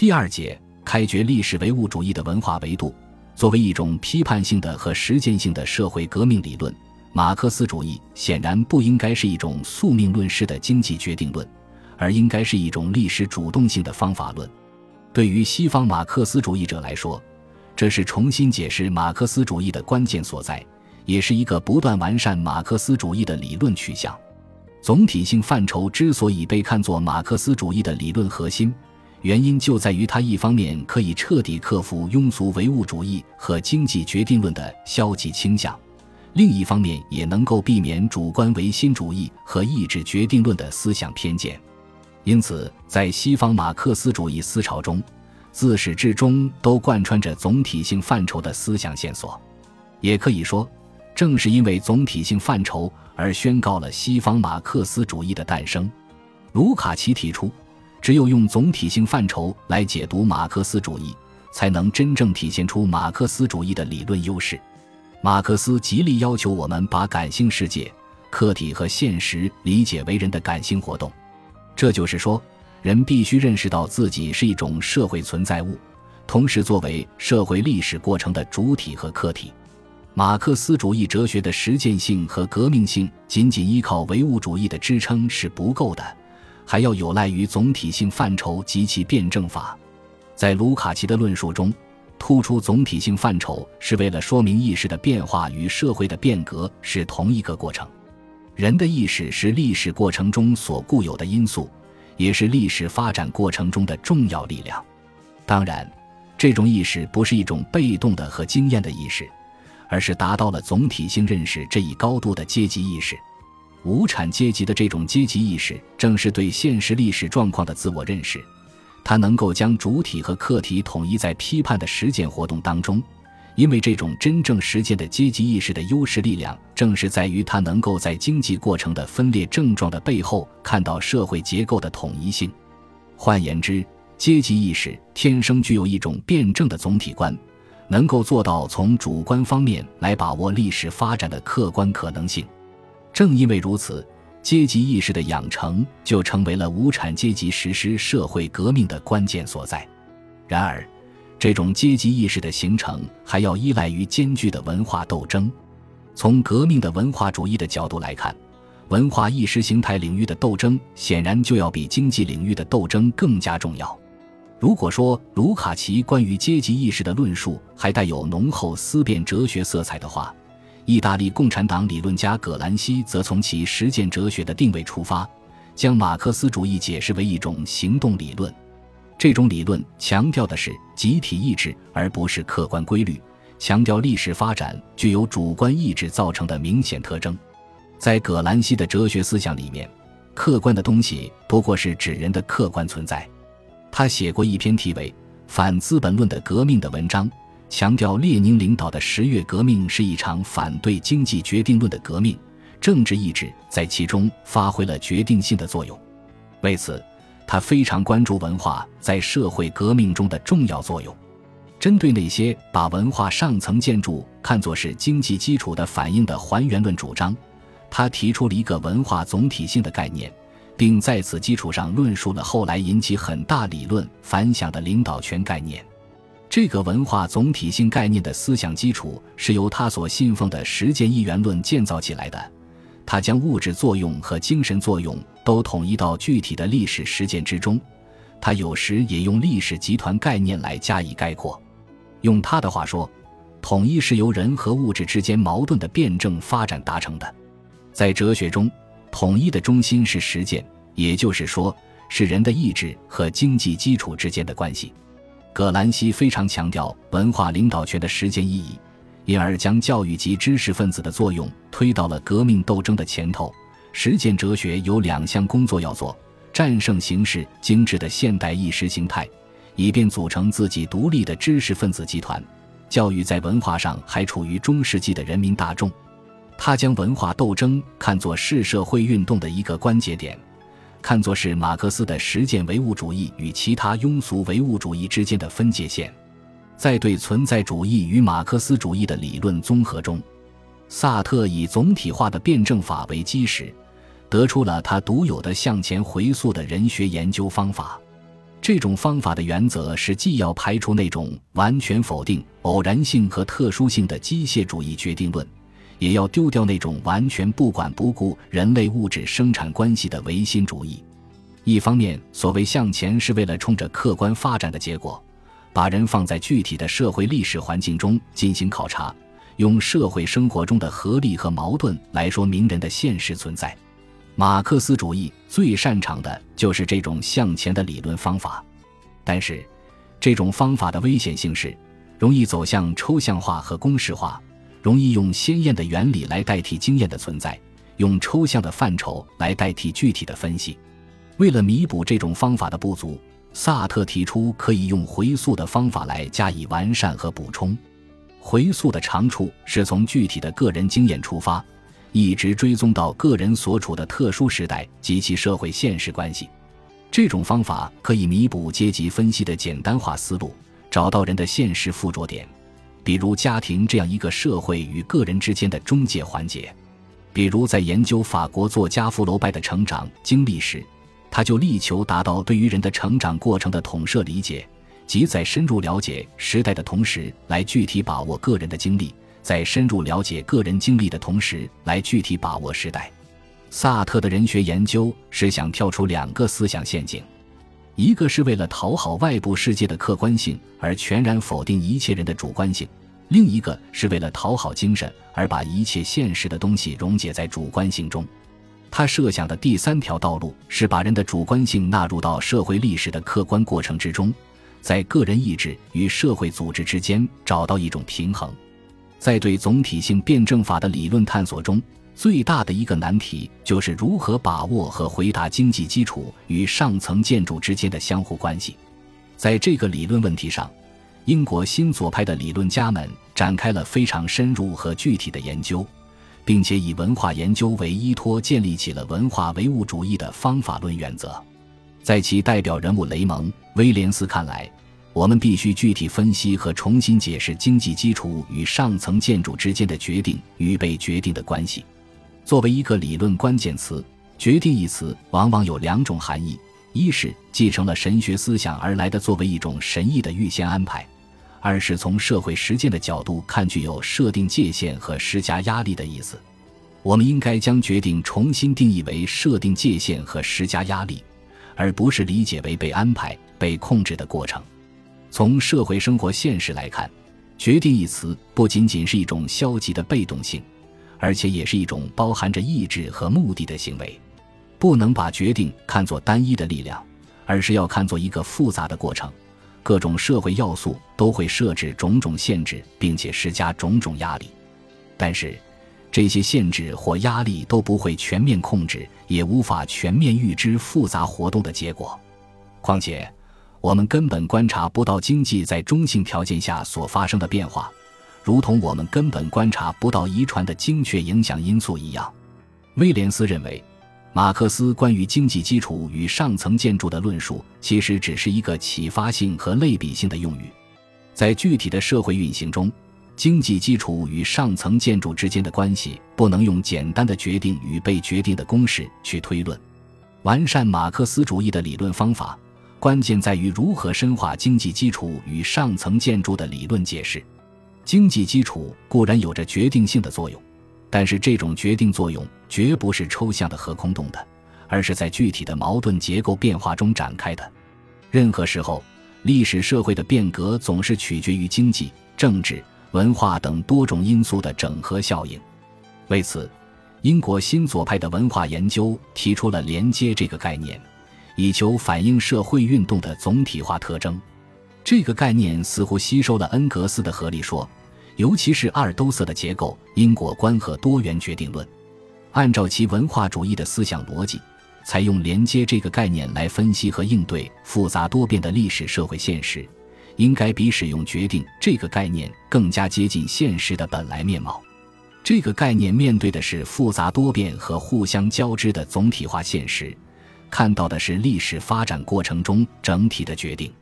第二节开掘历史唯物主义的文化维度。作为一种批判性的和实践性的社会革命理论，马克思主义显然不应该是一种宿命论式的经济决定论，而应该是一种历史主动性的方法论。对于西方马克思主义者来说，这是重新解释马克思主义的关键所在，也是一个不断完善马克思主义的理论取向。总体性范畴之所以被看作马克思主义的理论核心。原因就在于它一方面可以彻底克服庸俗唯物主义和经济决定论的消极倾向，另一方面也能够避免主观唯心主义和意志决定论的思想偏见。因此，在西方马克思主义思潮中，自始至终都贯穿着总体性范畴的思想线索。也可以说，正是因为总体性范畴而宣告了西方马克思主义的诞生。卢卡奇提出。只有用总体性范畴来解读马克思主义，才能真正体现出马克思主义的理论优势。马克思极力要求我们把感性世界、客体和现实理解为人的感性活动，这就是说，人必须认识到自己是一种社会存在物，同时作为社会历史过程的主体和客体。马克思主义哲学的实践性和革命性，仅仅依靠唯物主义的支撑是不够的。还要有赖于总体性范畴及其辩证法。在卢卡奇的论述中，突出总体性范畴是为了说明意识的变化与社会的变革是同一个过程。人的意识是历史过程中所固有的因素，也是历史发展过程中的重要力量。当然，这种意识不是一种被动的和经验的意识，而是达到了总体性认识这一高度的阶级意识。无产阶级的这种阶级意识，正是对现实历史状况的自我认识。它能够将主体和客体统一在批判的实践活动当中，因为这种真正实践的阶级意识的优势力量，正是在于它能够在经济过程的分裂症状的背后，看到社会结构的统一性。换言之，阶级意识天生具有一种辩证的总体观，能够做到从主观方面来把握历史发展的客观可能性。正因为如此，阶级意识的养成就成为了无产阶级实施社会革命的关键所在。然而，这种阶级意识的形成还要依赖于艰巨的文化斗争。从革命的文化主义的角度来看，文化意识形态领域的斗争显然就要比经济领域的斗争更加重要。如果说卢卡奇关于阶级意识的论述还带有浓厚思辨哲学色彩的话，意大利共产党理论家葛兰西则从其实践哲学的定位出发，将马克思主义解释为一种行动理论。这种理论强调的是集体意志，而不是客观规律，强调历史发展具有主观意志造成的明显特征。在葛兰西的哲学思想里面，客观的东西不过是指人的客观存在。他写过一篇题为《反资本论的革命》的文章。强调列宁领导的十月革命是一场反对经济决定论的革命，政治意志在其中发挥了决定性的作用。为此，他非常关注文化在社会革命中的重要作用。针对那些把文化上层建筑看作是经济基础的反映的还原论主张，他提出了一个文化总体性的概念，并在此基础上论述了后来引起很大理论反响的领导权概念。这个文化总体性概念的思想基础是由他所信奉的实践一元论建造起来的。他将物质作用和精神作用都统一到具体的历史实践之中。他有时也用历史集团概念来加以概括。用他的话说，统一是由人和物质之间矛盾的辩证发展达成的。在哲学中，统一的中心是实践，也就是说，是人的意志和经济基础之间的关系。葛兰西非常强调文化领导权的实践意义，因而将教育及知识分子的作用推到了革命斗争的前头。实践哲学有两项工作要做：战胜形式精致的现代意识形态，以便组成自己独立的知识分子集团；教育在文化上还处于中世纪的人民大众。他将文化斗争看作是社会运动的一个关节点。看作是马克思的实践唯物主义与其他庸俗唯物主义之间的分界线，在对存在主义与马克思主义的理论综合中，萨特以总体化的辩证法为基石，得出了他独有的向前回溯的人学研究方法。这种方法的原则是，既要排除那种完全否定偶然性和特殊性的机械主义决定论，也要丢掉那种完全不管不顾人类物质生产关系的唯心主义。一方面，所谓向前是为了冲着客观发展的结果，把人放在具体的社会历史环境中进行考察，用社会生活中的合力和矛盾来说明人的现实存在。马克思主义最擅长的就是这种向前的理论方法，但是，这种方法的危险性是容易走向抽象化和公式化，容易用鲜艳的原理来代替经验的存在，用抽象的范畴来代替具体的分析。为了弥补这种方法的不足，萨特提出可以用回溯的方法来加以完善和补充。回溯的长处是从具体的个人经验出发。一直追踪到个人所处的特殊时代及其社会现实关系，这种方法可以弥补阶级分析的简单化思路，找到人的现实附着点，比如家庭这样一个社会与个人之间的中介环节。比如在研究法国作家福楼拜的成长经历时，他就力求达到对于人的成长过程的统摄理解，即在深入了解时代的同时，来具体把握个人的经历。在深入了解个人经历的同时，来具体把握时代。萨特的人学研究是想跳出两个思想陷阱：一个是为了讨好外部世界的客观性而全然否定一切人的主观性；另一个是为了讨好精神而把一切现实的东西溶解在主观性中。他设想的第三条道路是把人的主观性纳入到社会历史的客观过程之中，在个人意志与社会组织之间找到一种平衡。在对总体性辩证法的理论探索中，最大的一个难题就是如何把握和回答经济基础与上层建筑之间的相互关系。在这个理论问题上，英国新左派的理论家们展开了非常深入和具体的研究，并且以文化研究为依托，建立起了文化唯物主义的方法论原则。在其代表人物雷蒙·威廉斯看来。我们必须具体分析和重新解释经济基础与上层建筑之间的决定与被决定的关系。作为一个理论关键词，“决定”一词往往有两种含义：一是继承了神学思想而来的作为一种神意的预先安排；二是从社会实践的角度看，具有设定界限和施加压力的意思。我们应该将决定重新定义为设定界限和施加压力，而不是理解为被安排、被控制的过程。从社会生活现实来看，“决定”一词不仅仅是一种消极的被动性，而且也是一种包含着意志和目的的行为。不能把决定看作单一的力量，而是要看作一个复杂的过程。各种社会要素都会设置种种限制，并且施加种种压力，但是这些限制或压力都不会全面控制，也无法全面预知复杂活动的结果。况且。我们根本观察不到经济在中性条件下所发生的变化，如同我们根本观察不到遗传的精确影响因素一样。威廉斯认为，马克思关于经济基础与上层建筑的论述其实只是一个启发性和类比性的用语，在具体的社会运行中，经济基础与上层建筑之间的关系不能用简单的决定与被决定的公式去推论。完善马克思主义的理论方法。关键在于如何深化经济基础与上层建筑的理论解释。经济基础固然有着决定性的作用，但是这种决定作用绝不是抽象的和空洞的，而是在具体的矛盾结构变化中展开的。任何时候，历史社会的变革总是取决于经济、政治、文化等多种因素的整合效应。为此，英国新左派的文化研究提出了“连接”这个概念。以求反映社会运动的总体化特征，这个概念似乎吸收了恩格斯的合理说，尤其是阿尔都塞的结构因果观和多元决定论。按照其文化主义的思想逻辑，采用连接这个概念来分析和应对复杂多变的历史社会现实，应该比使用决定这个概念更加接近现实的本来面貌。这个概念面对的是复杂多变和互相交织的总体化现实。看到的是历史发展过程中整体的决定。